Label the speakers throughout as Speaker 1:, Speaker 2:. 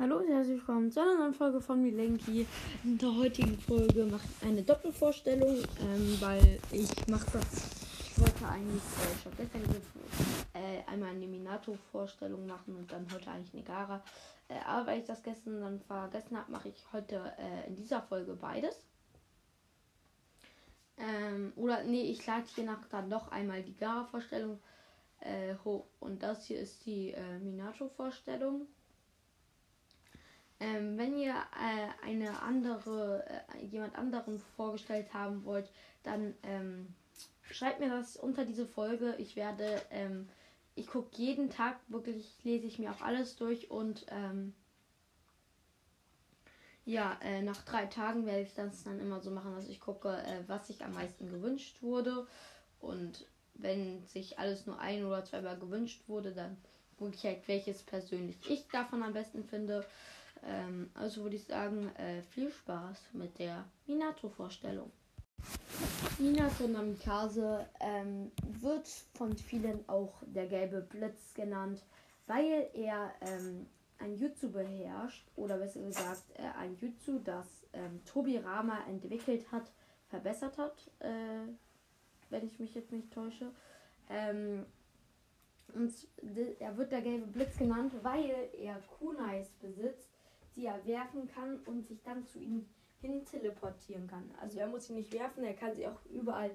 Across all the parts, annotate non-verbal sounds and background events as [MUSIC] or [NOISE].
Speaker 1: Hallo und herzlich willkommen zu einer neuen Folge von Milenki. In der heutigen Folge mache ich eine Doppelvorstellung, ähm, weil ich mache das. Ich wollte eigentlich äh, schon gestern äh, einmal eine Minato-Vorstellung machen und dann heute eigentlich eine Gara. Äh, aber weil ich das gestern dann vergessen habe, mache ich heute äh, in dieser Folge beides. Ähm, oder nee, ich lade hier nach dann noch einmal die Gara-Vorstellung äh, hoch. Und das hier ist die äh, Minato-Vorstellung. Ähm, wenn ihr äh, eine andere, äh, jemand anderen vorgestellt haben wollt, dann ähm, schreibt mir das unter diese Folge. Ich werde, ähm, ich gucke jeden Tag, wirklich lese ich mir auch alles durch und ähm, ja, äh, nach drei Tagen werde ich das dann immer so machen, dass ich gucke, äh, was sich am meisten gewünscht wurde. Und wenn sich alles nur ein oder zweimal gewünscht wurde, dann gucke ich halt, welches persönlich ich davon am besten finde. Ähm, also würde ich sagen, äh, viel Spaß mit der Minato-Vorstellung. Minato Namikaze ähm, wird von vielen auch der gelbe Blitz genannt, weil er ähm, ein Jutsu beherrscht, oder besser gesagt, äh, ein Jutsu, das ähm, Tobi Rama entwickelt hat, verbessert hat, äh, wenn ich mich jetzt nicht täusche. Ähm, und er wird der gelbe Blitz genannt, weil er Kunais besitzt, die er werfen kann und sich dann zu ihm hin teleportieren kann. Also er muss sie nicht werfen, er kann sie auch überall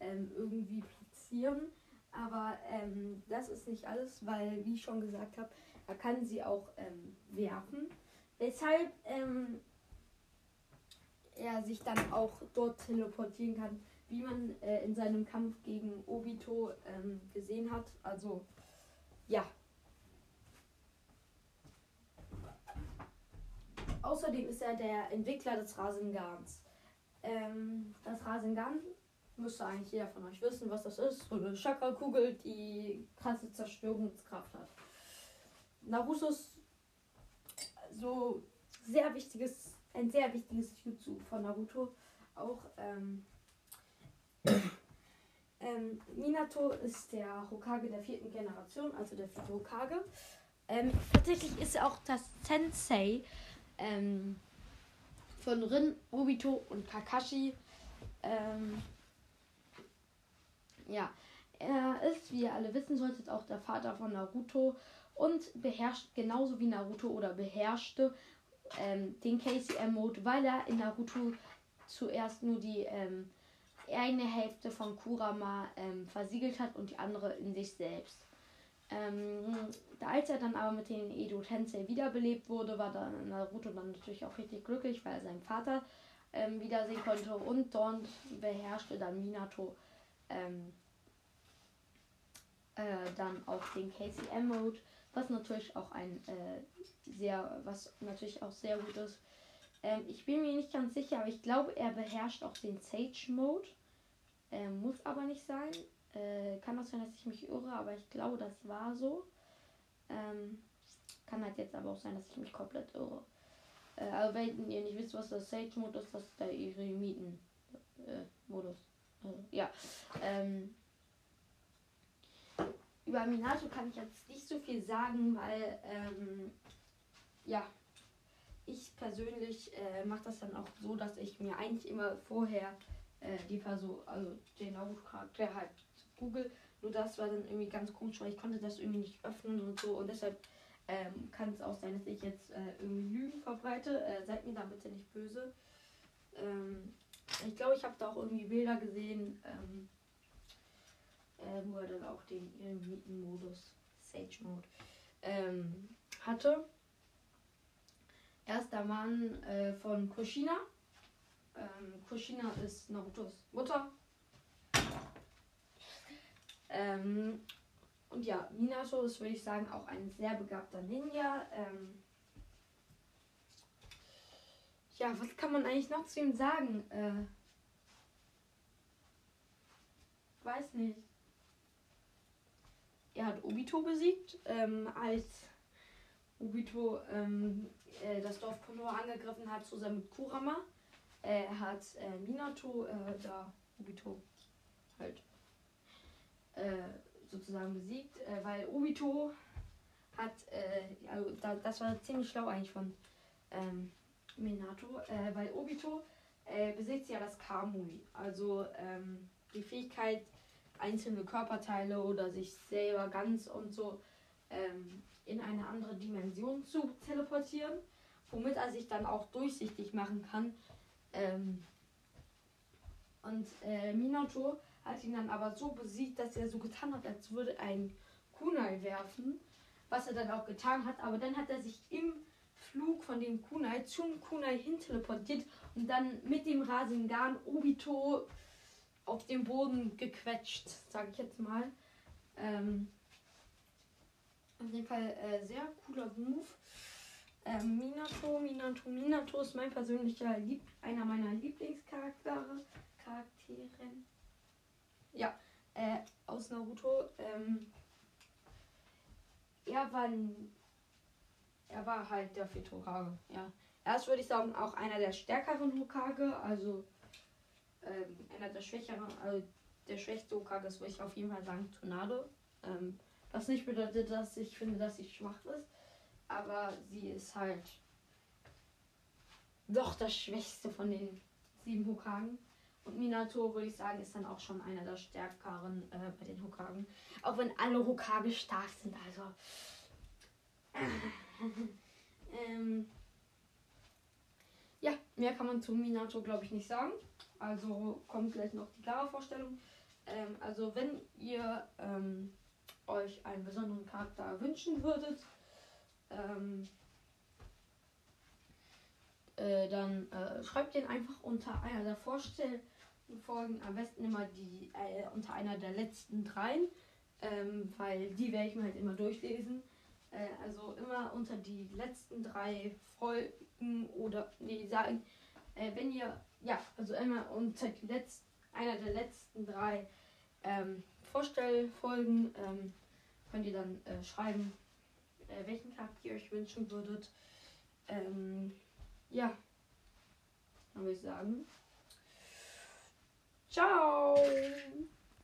Speaker 1: ähm, irgendwie platzieren. Aber ähm, das ist nicht alles, weil, wie ich schon gesagt habe, er kann sie auch ähm, werfen. Weshalb ähm, er sich dann auch dort teleportieren kann, wie man äh, in seinem Kampf gegen Obito ähm, gesehen hat. Also ja, Außerdem ist er der Entwickler des Rasengans. Ähm, das Rasengan müsste eigentlich jeder von euch wissen, was das ist. So eine Chakra-Kugel, die krasse Zerstörungskraft hat. Narutos so sehr wichtiges, ein sehr wichtiges Jutsu von Naruto. Auch ähm, [COUGHS] ähm, Minato ist der Hokage der vierten Generation, also der vierte Hokage. Ähm, tatsächlich ist er auch das Sensei ähm, von Rin, Obito und Kakashi. Ähm, ja, er ist, wie ihr alle wissen solltet, auch der Vater von Naruto und beherrscht genauso wie Naruto oder beherrschte ähm, den KCM-Mode, weil er in Naruto zuerst nur die ähm, eine Hälfte von Kurama ähm, versiegelt hat und die andere in sich selbst. Ähm, als er dann aber mit den Edo Tensei wiederbelebt wurde, war dann Naruto dann natürlich auch richtig glücklich, weil er seinen Vater ähm, wiedersehen konnte und dort beherrschte dann Minato ähm, äh, dann auch den KCM-Mode, was natürlich auch ein äh, sehr, was natürlich auch sehr gut ist. Ähm, ich bin mir nicht ganz sicher, aber ich glaube, er beherrscht auch den Sage-Mode. Ähm, muss aber nicht sein. Äh, kann das sein, dass ich mich irre, aber ich glaube, das war so. Ähm, kann halt jetzt aber auch sein, dass ich mich komplett irre. Äh, aber wenn ihr nicht wisst, was das Sage-Mode ist, das ist der Eremiten-Modus. Äh, ja. Ähm, über Minato kann ich jetzt nicht so viel sagen, weil ähm, ja, ich persönlich äh, mache das dann auch so, dass ich mir eigentlich immer vorher äh, die Person, also den Naruto-Charakter halt google. Nur das war dann irgendwie ganz komisch, weil ich konnte das irgendwie nicht öffnen und so. Und deshalb ähm, kann es auch sein, dass ich jetzt äh, irgendwie Lügen verbreite. Äh, seid mir da bitte nicht böse. Ähm, ich glaube, ich habe da auch irgendwie Bilder gesehen, ähm, äh, wo er dann auch den Eremiten-Modus, Sage-Mode, ähm, hatte. Erster Mann äh, von Kushina. Ähm, Kushina ist Narutos Mutter. Ähm, und ja, Minato ist, würde ich sagen, auch ein sehr begabter Ninja. Ähm, ja, was kann man eigentlich noch zu ihm sagen? Äh, weiß nicht. Er hat Obito besiegt, ähm, als Obito ähm, äh, das Dorf Konoha angegriffen hat, zusammen mit Kurama. Er hat äh, Minato, äh, da Obito halt äh, sozusagen besiegt, äh, weil Obito hat, äh, also da, das war ziemlich schlau eigentlich von ähm, Minato, äh, weil Obito besitzt ja das Kamui, also ähm, die Fähigkeit, einzelne Körperteile oder sich selber ganz und so ähm, in eine andere Dimension zu teleportieren, womit er sich dann auch durchsichtig machen kann. Ähm, und äh, Minato hat ihn dann aber so besiegt, dass er so getan hat, als würde ein Kunai werfen, was er dann auch getan hat. Aber dann hat er sich im Flug von dem Kunai zum Kunai hin teleportiert und dann mit dem Rasengan Obito auf dem Boden gequetscht, sag ich jetzt mal. Ähm, auf jeden Fall äh, sehr cooler Move. Ähm, Minato, Minato, Minato ist mein persönlicher Lieb einer meiner Lieblingscharaktere. Charakteren. Ja, äh, aus Naruto. Ähm, er war er war halt der vierte Hokage. Ja. Erst würde ich sagen, auch einer der stärkeren Hokage, also ähm, einer der schwächeren, also der schwächste Hokage ist, würde ich auf jeden Fall sagen, Tornado. Ähm, was nicht bedeutet, dass ich finde, dass sie schwach ist, aber sie ist halt doch das Schwächste von den sieben Hokagen. Und Minato, würde ich sagen, ist dann auch schon einer der stärkeren äh, bei den Hokagen. Auch wenn alle Hokage stark sind, also. [LAUGHS] ähm, ja, mehr kann man zu Minato, glaube ich, nicht sagen. Also kommt gleich noch die klare Vorstellung. Ähm, also wenn ihr ähm, euch einen besonderen Charakter wünschen würdet, ähm, äh, dann äh, schreibt den einfach unter einer der Vorstellfolgen, am besten immer die äh, unter einer der letzten dreien, ähm, weil die werde ich mir halt immer durchlesen. Äh, also immer unter die letzten drei Folgen oder nee, sagen, äh, wenn ihr ja, also immer unter die letzten, einer der letzten drei ähm, Vorstellfolgen ähm, könnt ihr dann äh, schreiben, äh, welchen Charakter ihr euch wünschen würdet. Ähm, ja, dann würde ich sagen, ciao!